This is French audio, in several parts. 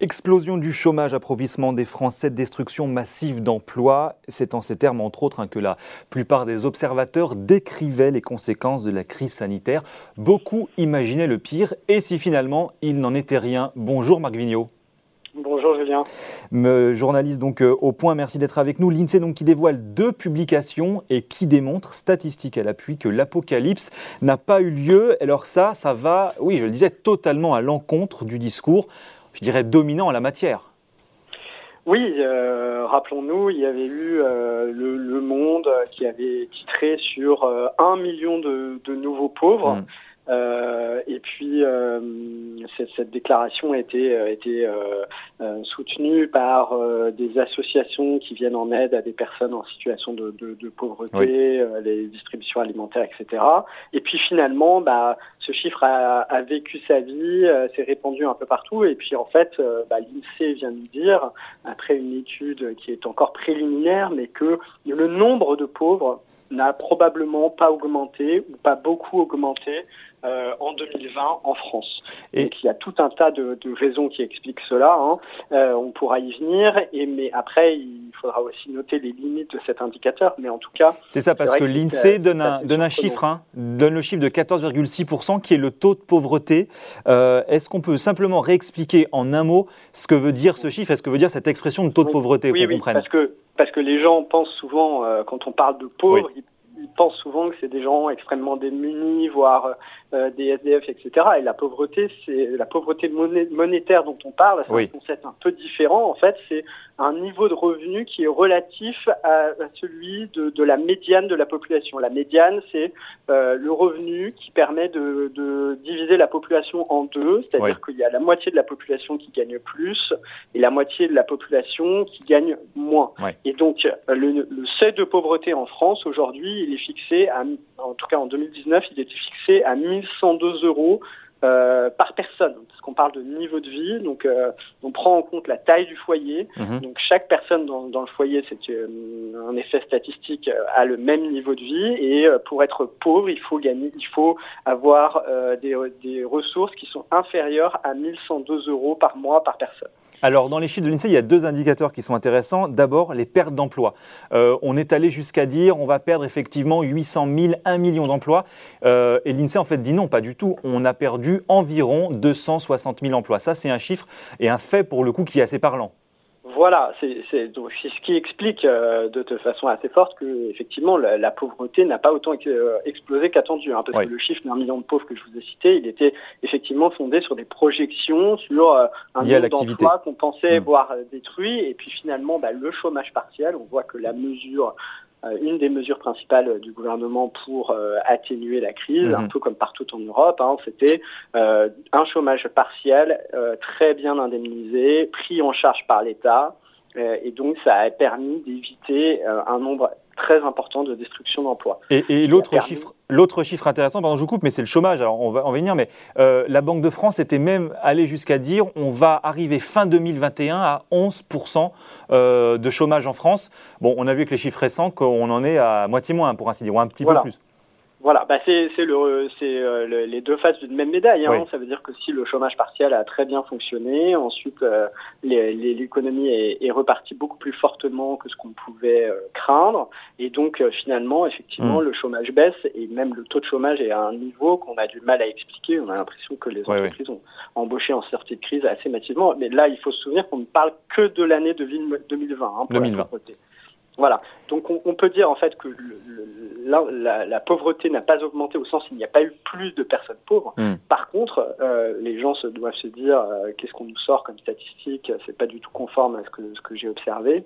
Explosion du chômage, approvissement des Français, destruction massive d'emplois. C'est en ces termes, entre autres, hein, que la plupart des observateurs décrivaient les conséquences de la crise sanitaire. Beaucoup imaginaient le pire, et si finalement il n'en était rien? Bonjour Marc Vigneault. Bonjour Julien. journaliste donc euh, au point, merci d'être avec nous. L'INSEE donc qui dévoile deux publications et qui démontre, statistiques à l'appui, que l'apocalypse n'a pas eu lieu. Alors ça, ça va, oui, je le disais, totalement à l'encontre du discours je dirais, dominant en la matière. Oui, euh, rappelons-nous, il y avait eu euh, le, Monde qui avait titré sur euh, un million de, nouveaux pauvres. Mm. Euh, et puis euh, cette, cette, déclaration a été, a été euh, soutenue par des associations qui viennent en aide à des personnes en situation de, de, de pauvreté, les distributions alimentaires, etc. Et puis finalement, bah, ce chiffre a, a vécu sa vie, s'est répandu un peu partout. Et puis en fait, bah, l'INSEE vient de dire, après une étude qui est encore préliminaire, mais que le nombre de pauvres n'a probablement pas augmenté ou pas beaucoup augmenté euh, en 2020 en France. Et Donc, il y a tout un tas de, de raisons qui expliquent cela. Hein. Euh, on pourra y venir, et, mais après, il faudra aussi noter les limites de cet indicateur. Mais en tout cas, c'est ça parce que l'Insee donne un, donne un chiffre, hein, donne le chiffre de 14,6% qui est le taux de pauvreté. Euh, Est-ce qu'on peut simplement réexpliquer en un mot ce que veut dire ce chiffre et ce que veut dire cette expression de taux de pauvreté oui, oui, Parce que parce que les gens pensent souvent, euh, quand on parle de pauvres, ils ils pensent souvent que c'est des gens extrêmement démunis, voire euh, des SDF, etc. Et la pauvreté, c'est la pauvreté monétaire dont on parle, c'est un concept un peu différent. En fait, c'est un niveau de revenu qui est relatif à, celui de, de, la médiane de la population. La médiane, c'est euh, le revenu qui permet de, de, diviser la population en deux, c'est-à-dire qu'il y a la moitié de la population qui gagne plus et la moitié de la population qui gagne moins. Et donc, le, le seuil de pauvreté en France aujourd'hui, il est fixé, à, en tout cas en 2019, il était fixé à 1102 euros euh, par personne, parce qu'on parle de niveau de vie, donc euh, on prend en compte la taille du foyer. Mhm. Donc chaque personne dans, dans le foyer, c'est euh, un effet statistique, a le même niveau de vie. Et pour être pauvre, il faut gagner, il faut avoir des, des ressources qui sont inférieures à 1102 euros par mois par personne. Alors, dans les chiffres de l'INSEE, il y a deux indicateurs qui sont intéressants. D'abord, les pertes d'emplois. Euh, on est allé jusqu'à dire on va perdre effectivement 800 000, 1 million d'emplois. Euh, et l'INSEE, en fait, dit non, pas du tout. On a perdu environ 260 000 emplois. Ça, c'est un chiffre et un fait, pour le coup, qui est assez parlant. Voilà, c'est ce qui explique euh, de, façon assez forte que effectivement la, pauvreté n'a pas autant euh, explosé qu'attendu, hein, parce que le chiffre d'un million de pauvres que je vous ai cité, il était effectivement fondé sur des projections sur euh, un nombre d'emplois qu'on pensait mmh. voir détruits, et puis finalement bah, le chômage partiel, on voit que la mesure euh, une des mesures principales du gouvernement pour euh, atténuer la crise, un mhm. peu comme partout en Europe, hein, c'était euh, un chômage partiel très bien indemnisé, pris en charge par l'État, et donc ça a permis d'éviter un nombre très important de destruction d'emplois. Et, l'autre chiffre, l'autre chiffre intéressant, pardon, je vous coupe, mais c'est le chômage. Alors on va en venir, mais euh, la Banque de France était même allée jusqu'à dire on va arriver fin 2021 à 11% euh, de chômage en France. Bon, on a vu avec les chiffres récents qu'on en est à moitié moins, pour ainsi dire, ou un petit peu plus. Voilà, bah c'est le euh, les deux faces d'une même médaille. Hein. Ça veut dire que si le chômage partiel a très bien fonctionné, ensuite euh, l'économie est, est, repartie beaucoup plus fortement que ce qu'on pouvait euh, craindre, et donc finalement effectivement mmh. le chômage baisse et même le taux de chômage est à un niveau qu'on a du mal à expliquer. On a l'impression que les entreprises ont embauché en sortie de crise assez massivement, mais là il faut se souvenir qu'on ne parle que de l'année de 2020. Hein, pour 2020. Voilà. Donc on, peut dire en fait que la, pauvreté n'a pas augmenté au sens où il n'y a pas eu plus de personnes pauvres. Hmm. Par contre, euh, les gens se doivent se dire euh, qu'est-ce qu'on nous sort comme statistique, c'est pas du tout conforme à ce que, ce que j'ai observé.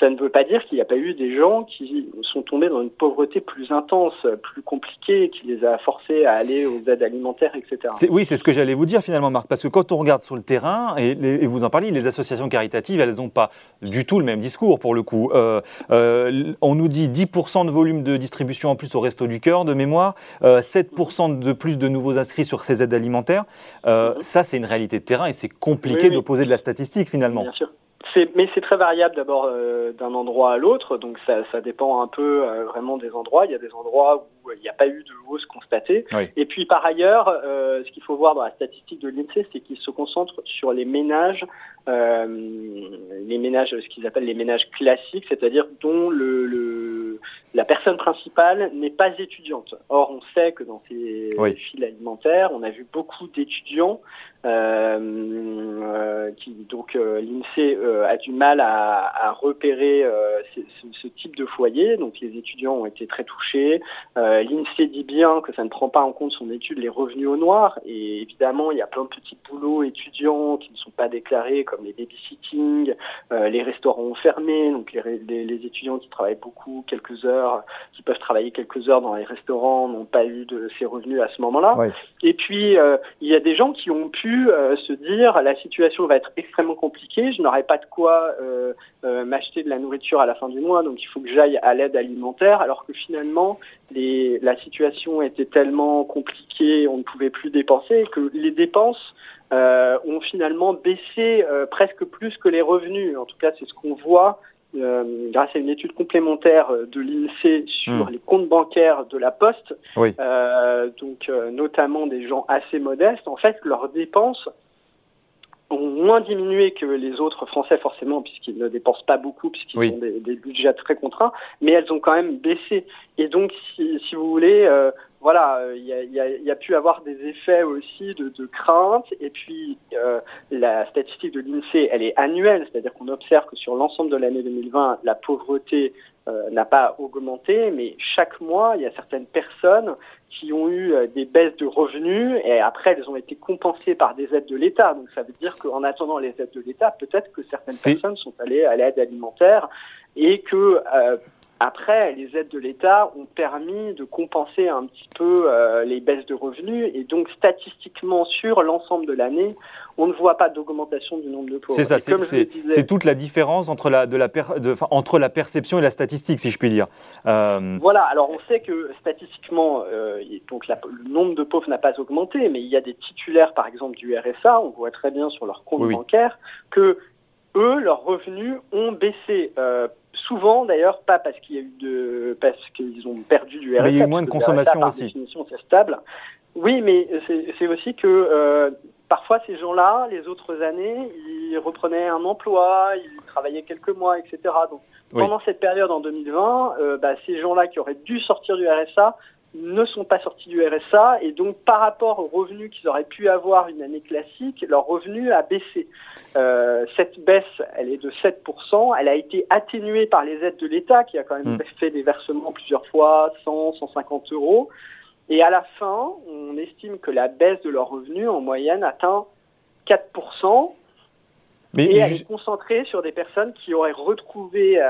Ça ne veut pas dire qu'il n'y a pas eu des gens qui sont tombés dans une pauvreté plus intense, plus compliquée, qui les a forcés à aller aux aides alimentaires, etc. Oui, c'est ce que j'allais vous dire finalement, Marc, parce que quand on regarde sur le terrain, et, vous en parlez, les associations caritatives, elles n'ont pas du tout le même discours pour le coup. Euh, euh, on nous dit 10% de volume de distribution en plus au Resto du Cœur, de mémoire, 7% euh, de plus de nouveaux inscrits sur ces aides alimentaires. Mhm. Ça, c'est une réalité de terrain et c'est compliqué d'opposer de la statistique finalement. Bien sûr mais c'est très variable d'abord euh, d'un endroit à l'autre, donc ça, ça, dépend un peu euh, vraiment des endroits. Il y a des endroits où il n'y a pas eu de hausse constatée. Et puis par ailleurs, euh, ce qu'il faut voir dans la statistique de l'INSEE, c'est qu'il se concentre sur les ménages les ménages, ce qu'ils appellent les ménages classiques, c'est-à-dire dont le, le, la personne principale n'est pas étudiante. Or, on sait que dans ces oui. files alimentaires, on a vu beaucoup d'étudiants euh, euh, qui donc euh, l'INSEE a du mal à, à repérer ce, ce, type de foyer. Donc les étudiants ont été très touchés. L'INSEE dit bien que ça ne prend pas en compte son étude les revenus au noir. Et évidemment, il y a plein de petits boulots étudiants qui ne sont pas déclarés, comme les babysitting, les restaurants fermés, donc les, les, les, étudiants qui travaillent beaucoup, quelques heures, qui peuvent travailler quelques heures dans les restaurants, n'ont pas eu de ces revenus à ce moment-là. Ouais. Et puis il y a des gens qui ont pu euh, se dire la situation va être extrêmement compliquée, je n'aurai pas de quoi euh, euh, m'acheter de la nourriture à la fin du mois, donc il faut que j'aille à l'aide alimentaire, alors que finalement les, la situation était tellement compliquée, on ne pouvait plus dépenser, que les dépenses ont finalement baissé presque plus que les revenus. En tout cas, c'est ce qu'on voit euh, grâce à une étude complémentaire de l'INSEE sur mmh. les comptes bancaires de la Poste, oui. euh, donc euh, notamment des gens assez modestes, en fait, leurs dépenses ont moins diminué que les autres Français forcément, puisqu'ils ne dépensent pas beaucoup, puisqu'ils oui. ont des, des, budgets très contraints, mais elles ont quand même baissé. Et donc, si, si vous voulez, euh, voilà, il y a, y, a, y a, pu avoir des effets aussi de, de crainte. Et puis, euh, la statistique de l'INSEE, elle est annuelle, c'est-à-dire qu'on observe que sur l'ensemble de l'année 2020, la pauvreté n'a pas augmenté, mais chaque mois, il y a certaines personnes qui ont eu euh, des baisses de revenus et après, elles ont été compensées par des aides de l'État. Donc, ça veut dire qu'en attendant les aides de l'État, peut-être que certaines personnes sont allées à l'aide alimentaire et que euh, après, les aides de l'État ont permis de compenser un petit peu euh, les baisses de revenus et donc statistiquement sur l'ensemble de l'année, on ne voit pas d'augmentation du nombre de pauvres. C'est ça, c'est toute la différence entre la, de la per, de, entre la perception et la statistique, si je puis dire. Euh... Voilà, alors on sait que statistiquement, euh, donc la, le nombre de pauvres n'a pas augmenté, mais il y a des titulaires, par exemple, du RSA, on voit très bien sur leur compte oui, bancaire, que eux, leurs revenus ont baissé. Euh, souvent d'ailleurs pas parce qu'il y a eu de parce qu'ils ont perdu du RSA. Mais il y a eu moins de consommation RSA, aussi. c'est stable. Oui, mais c'est aussi que euh, parfois ces gens-là, les autres années, ils reprenaient un emploi, ils travaillaient quelques mois, etc. Donc oui. pendant cette période en 2020, euh, bah, ces gens-là qui auraient dû sortir du RSA ne sont pas sortis du RSA et donc par rapport aux revenus qu'ils auraient pu avoir une année classique, leur revenu a baissé. Euh, cette baisse, elle est de 7%, elle a été atténuée par les aides de l'État qui a quand même mmh. fait des versements plusieurs fois, 100, 150 euros. Et à la fin, on estime que la baisse de leurs revenus en moyenne atteint 4%. Mais, et elle est concentrée sur des personnes qui auraient retrouvé euh,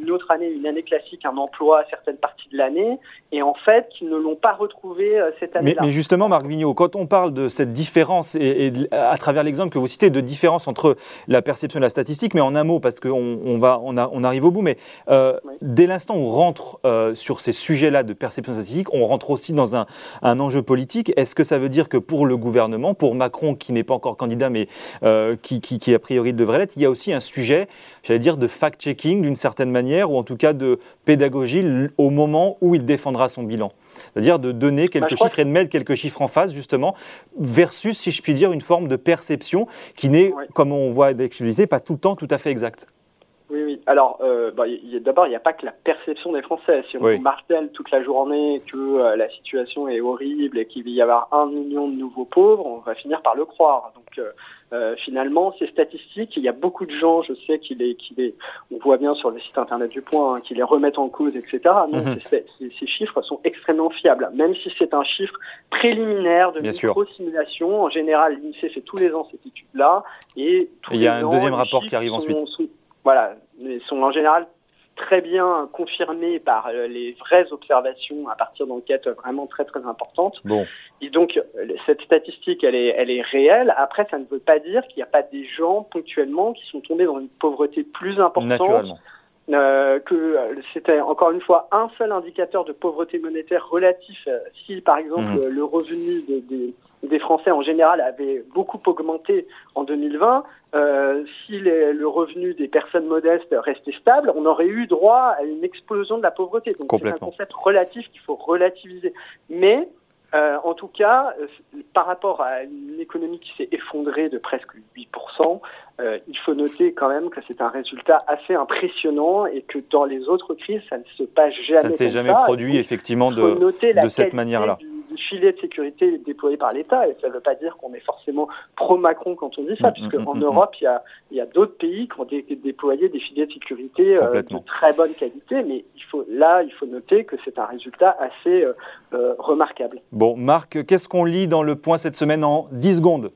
une autre année, une année classique, un emploi à certaines parties de l'année, et en fait qui ne l'ont pas retrouvé euh, cette année-là. Mais, mais, justement, Marc Vigneault, quand on parle de cette différence, et, et à travers l'exemple que vous citez, de différence entre la perception et la statistique, mais en un mot, parce qu'on on va, on, a, on arrive au bout, mais euh, oui. dès l'instant où on rentre euh, sur ces sujets-là de perception statistique, on rentre aussi dans un, un enjeu politique. Est-ce que ça veut dire que pour le gouvernement, pour Macron, qui n'est pas encore candidat, mais qui, qui, qui a priori devrait l'être, il y a aussi un sujet, j'allais dire, de fact-checking d'une certaine manière, ou en tout cas de pédagogie au moment où il défendra son bilan. C'est-à-dire de donner quelques bah, chiffres et de mettre quelques chiffres en face, justement, versus, si je puis dire, une forme de perception qui n'est, ouais. comme on voit avec pas tout le temps tout à fait exacte. Oui, oui. Alors, euh, bah, d'abord, il n'y a pas que la perception des Français. Si on oui. martèle toute la journée que euh, la situation est horrible et qu'il va y avoir un million de nouveaux pauvres, on va finir par le croire. Donc, euh, finalement, ces statistiques, il y a beaucoup de gens, je sais, qui les, qui les, on voit bien sur le site internet du Point, hein, qui les remettent en cause, etc. Non, mm -hmm. ces, ces, ces, chiffres sont extrêmement fiables, même si c'est un chiffre préliminaire de micro-simulation. En général, l'INSEE fait tous les ans cette étude-là, et il y a un ans, deuxième rapport qui arrive sont, ensuite. Sont, voilà, ils sont en général très bien confirmés par euh, les vraies observations à partir d'enquêtes vraiment très très importantes. Bon. Et donc cette statistique, elle est, elle est réelle. Après, ça ne veut pas dire qu'il n'y a pas des gens ponctuellement qui sont tombés dans une pauvreté plus importante. Euh, que c'était encore une fois un seul indicateur de pauvreté monétaire relatif. Euh, si par exemple mmh. le revenu des, des, des, Français en général avait beaucoup augmenté en 2020, euh, si les, le revenu des personnes modestes restait stable, on aurait eu droit à une explosion de la pauvreté. Donc c'est un concept relatif qu'il faut relativiser. Mais Euh, en tout cas, euh, par rapport à une économie qui s'est effondrée de presque 8%, euh, il faut noter quand même que c'est un résultat assez impressionnant et que dans les autres crises, ça ne se passe jamais. Ça ne s'est jamais produit effectivement de, de cette manière-là. Du, filet de sécurité déployé par l'État et ça ne veut pas dire qu'on est forcément pro-Macron quand on dit ça, mm, puisque mm, en mm, Europe, il y a, y a d'autres pays qui ont déployé des filets de sécurité euh, de très bonne qualité, mais il faut, là, il faut noter que c'est un résultat assez euh, remarquable. Bon, Marc, qu'est-ce qu'on lit dans le point cette semaine en 10 secondes?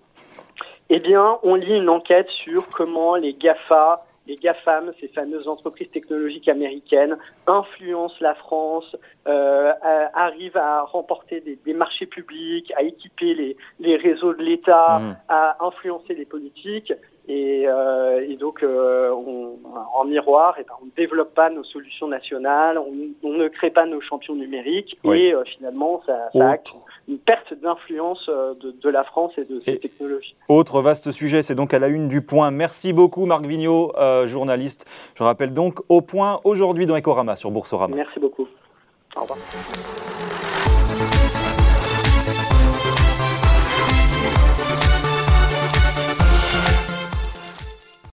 Eh bien, on lit une enquête sur comment les GAFA, les GAFAM, ces fameuses entreprises technologiques américaines, influencent la France, euh, arrivent à remporter des, marchés publics, à équiper les, les réseaux de l'État, mmh. à influencer les politiques. Et, euh, et donc, euh, on, en miroir, et eh ben, on ne développe pas nos solutions nationales, on, on, ne crée pas nos champions numériques, et euh, finalement, ça, ça acte une perte d'influence euh, de, de, la France et de ses technologies. Autre vaste sujet, c'est donc à la une du Point. Merci beaucoup, Marc Vigneault, euh, journaliste. Je rappelle donc au Point aujourd'hui dans Ecorama sur Boursorama. Merci beaucoup. Au revoir.